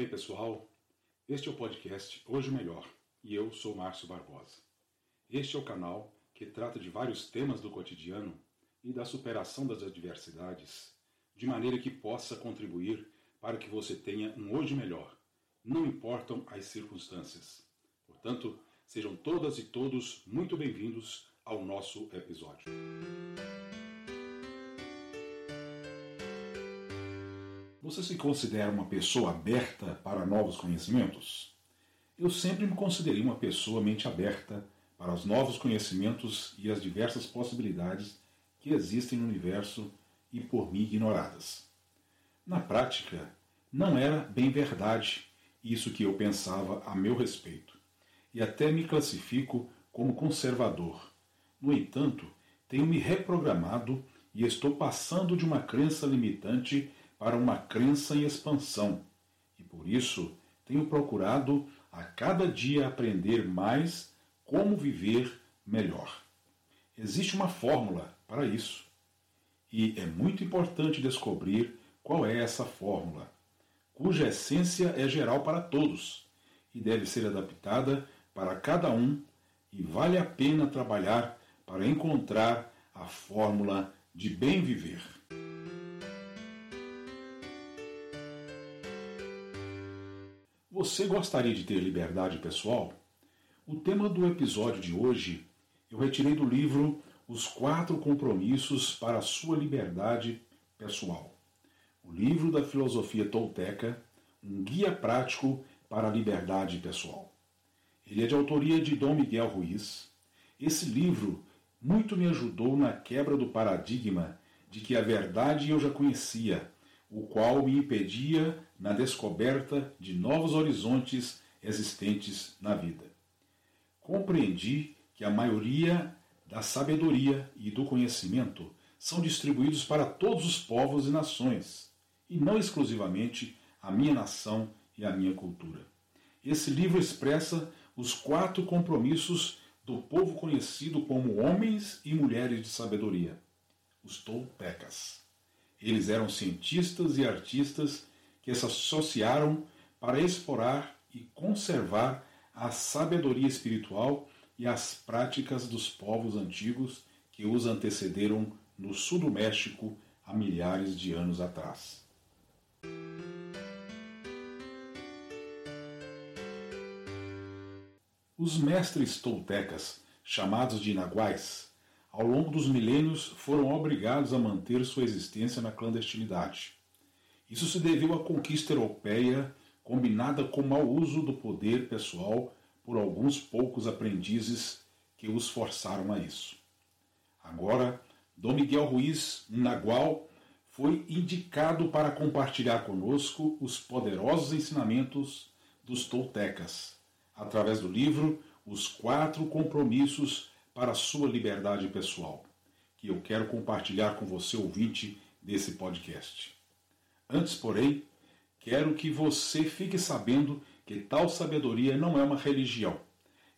Ei pessoal, este é o podcast Hoje Melhor e eu sou Márcio Barbosa. Este é o canal que trata de vários temas do cotidiano e da superação das adversidades, de maneira que possa contribuir para que você tenha um hoje melhor, não importam as circunstâncias. Portanto, sejam todas e todos muito bem-vindos ao nosso episódio. Você se considera uma pessoa aberta para novos conhecimentos? Eu sempre me considerei uma pessoa mente aberta para os novos conhecimentos e as diversas possibilidades que existem no universo e por mim ignoradas. Na prática, não era bem verdade isso que eu pensava a meu respeito, e até me classifico como conservador. No entanto, tenho me reprogramado e estou passando de uma crença limitante para uma crença em expansão, e por isso tenho procurado a cada dia aprender mais como viver melhor. Existe uma fórmula para isso, e é muito importante descobrir qual é essa fórmula, cuja essência é geral para todos e deve ser adaptada para cada um, e vale a pena trabalhar para encontrar a fórmula de bem viver. Você gostaria de ter liberdade pessoal? O tema do episódio de hoje eu retirei do livro Os Quatro Compromissos para a Sua Liberdade Pessoal. O livro da filosofia tolteca, um guia prático para a liberdade pessoal. Ele é de autoria de Dom Miguel Ruiz. Esse livro muito me ajudou na quebra do paradigma de que a verdade eu já conhecia o qual me impedia na descoberta de novos horizontes existentes na vida. Compreendi que a maioria da sabedoria e do conhecimento são distribuídos para todos os povos e nações, e não exclusivamente a minha nação e a minha cultura. Esse livro expressa os quatro compromissos do povo conhecido como homens e mulheres de sabedoria, os toltecas. Eles eram cientistas e artistas que se associaram para explorar e conservar a sabedoria espiritual e as práticas dos povos antigos que os antecederam no sul do México há milhares de anos atrás. Os mestres toltecas, chamados de naguais, ao longo dos milênios foram obrigados a manter sua existência na clandestinidade. Isso se deveu à conquista europeia combinada com o mau uso do poder pessoal por alguns poucos aprendizes que os forçaram a isso. Agora, Dom Miguel Ruiz Nagual foi indicado para compartilhar conosco os poderosos ensinamentos dos toltecas, através do livro Os Quatro Compromissos para a sua liberdade pessoal, que eu quero compartilhar com você, ouvinte desse podcast. Antes, porém, quero que você fique sabendo que tal sabedoria não é uma religião.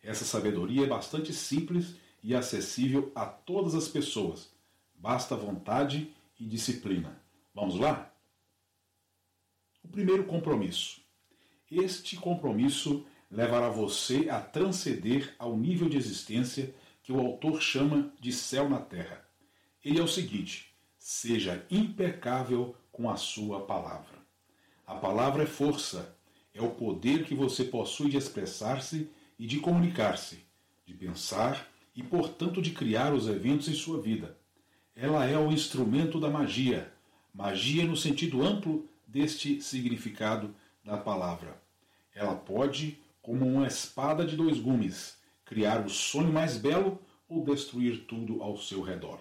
Essa sabedoria é bastante simples e acessível a todas as pessoas. Basta vontade e disciplina. Vamos lá? O primeiro compromisso. Este compromisso levará você a transcender ao nível de existência que o autor chama de céu na terra. Ele é o seguinte: seja impecável com a sua palavra. A palavra é força, é o poder que você possui de expressar-se e de comunicar-se, de pensar e, portanto, de criar os eventos em sua vida. Ela é o instrumento da magia, magia no sentido amplo deste significado da palavra. Ela pode, como uma espada de dois gumes, criar o sonho mais belo ou destruir tudo ao seu redor.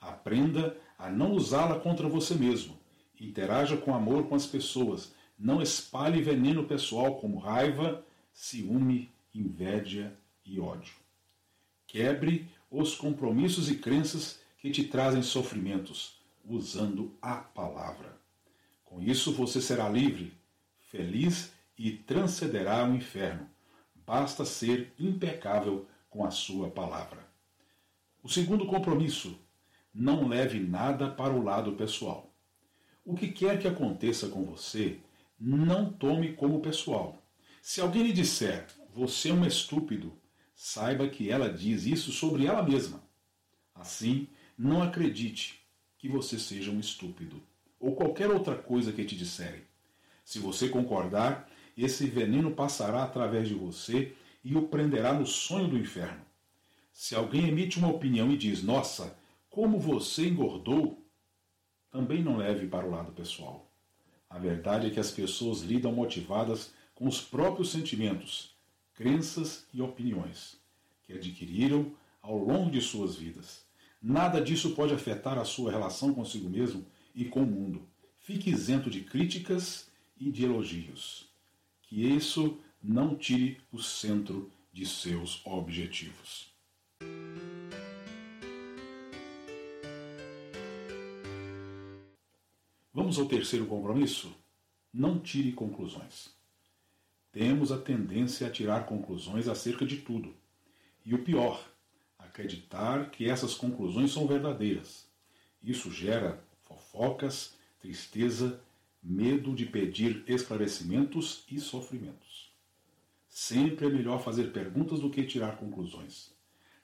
Aprenda a não usá-la contra você mesmo. Interaja com amor com as pessoas. Não espalhe veneno pessoal como raiva, ciúme, inveja e ódio. Quebre os compromissos e crenças que te trazem sofrimentos, usando a palavra. Com isso você será livre, feliz e transcederá o inferno basta ser impecável com a sua palavra. O segundo compromisso: não leve nada para o lado pessoal. O que quer que aconteça com você não tome como pessoal. Se alguém lhe disser, você é um estúpido, saiba que ela diz isso sobre ela mesma. Assim, não acredite que você seja um estúpido, ou qualquer outra coisa que te disserem. Se você concordar, esse veneno passará através de você e o prenderá no sonho do inferno. Se alguém emite uma opinião e diz, nossa, como você engordou, também não leve para o lado pessoal. A verdade é que as pessoas lidam motivadas com os próprios sentimentos, crenças e opiniões que adquiriram ao longo de suas vidas. Nada disso pode afetar a sua relação consigo mesmo e com o mundo. Fique isento de críticas e de elogios. Que isso não tire o centro de seus objetivos. Vamos ao terceiro compromisso? Não tire conclusões. Temos a tendência a tirar conclusões acerca de tudo. E o pior, acreditar que essas conclusões são verdadeiras. Isso gera fofocas, tristeza, medo de pedir esclarecimentos e sofrimentos. Sempre é melhor fazer perguntas do que tirar conclusões.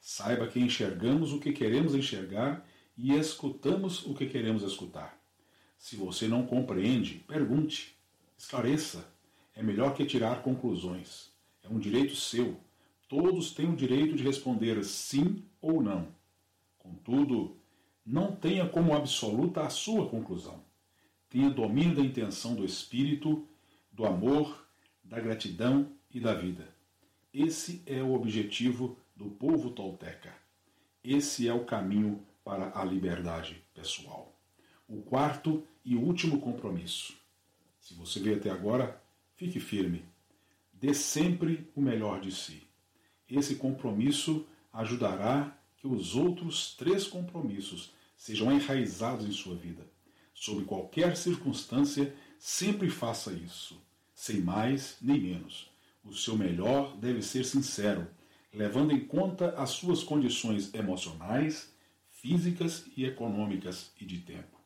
Saiba que enxergamos o que queremos enxergar e escutamos o que queremos escutar. Se você não compreende, pergunte, esclareça. É melhor que tirar conclusões. É um direito seu. Todos têm o direito de responder sim ou não. Contudo, não tenha como absoluta a sua conclusão. Tenha domínio da intenção do espírito, do amor, da gratidão e da vida. Esse é o objetivo do povo tolteca. Esse é o caminho para a liberdade pessoal. O quarto e último compromisso. Se você veio até agora, fique firme. Dê sempre o melhor de si. Esse compromisso ajudará que os outros três compromissos sejam enraizados em sua vida. Sob qualquer circunstância, sempre faça isso, sem mais nem menos. O seu melhor deve ser sincero, levando em conta as suas condições emocionais, físicas e econômicas e de tempo.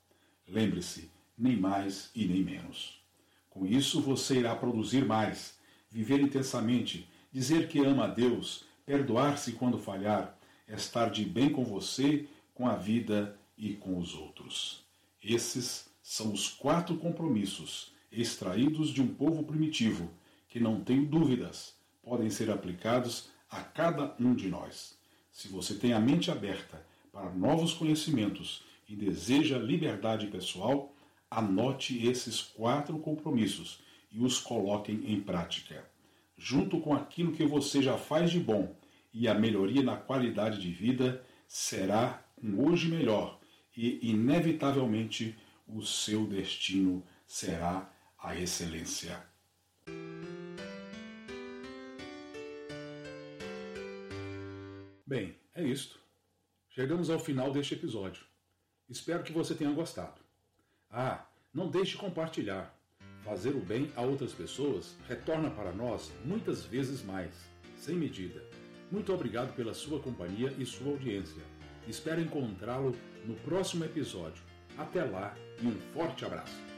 Lembre-se, nem mais e nem menos. Com isso, você irá produzir mais, viver intensamente, dizer que ama a Deus, perdoar-se quando falhar, estar de bem com você, com a vida e com os outros. Esses são os quatro compromissos extraídos de um povo primitivo que, não tenho dúvidas, podem ser aplicados a cada um de nós. Se você tem a mente aberta para novos conhecimentos e deseja liberdade pessoal, anote esses quatro compromissos e os coloquem em prática. Junto com aquilo que você já faz de bom e a melhoria na qualidade de vida, será um hoje melhor e, inevitavelmente, o seu destino será a excelência. Bem, é isto. Chegamos ao final deste episódio. Espero que você tenha gostado. Ah, não deixe de compartilhar. Fazer o bem a outras pessoas retorna para nós muitas vezes mais, sem medida. Muito obrigado pela sua companhia e sua audiência. Espero encontrá-lo no próximo episódio. Até lá e um forte abraço.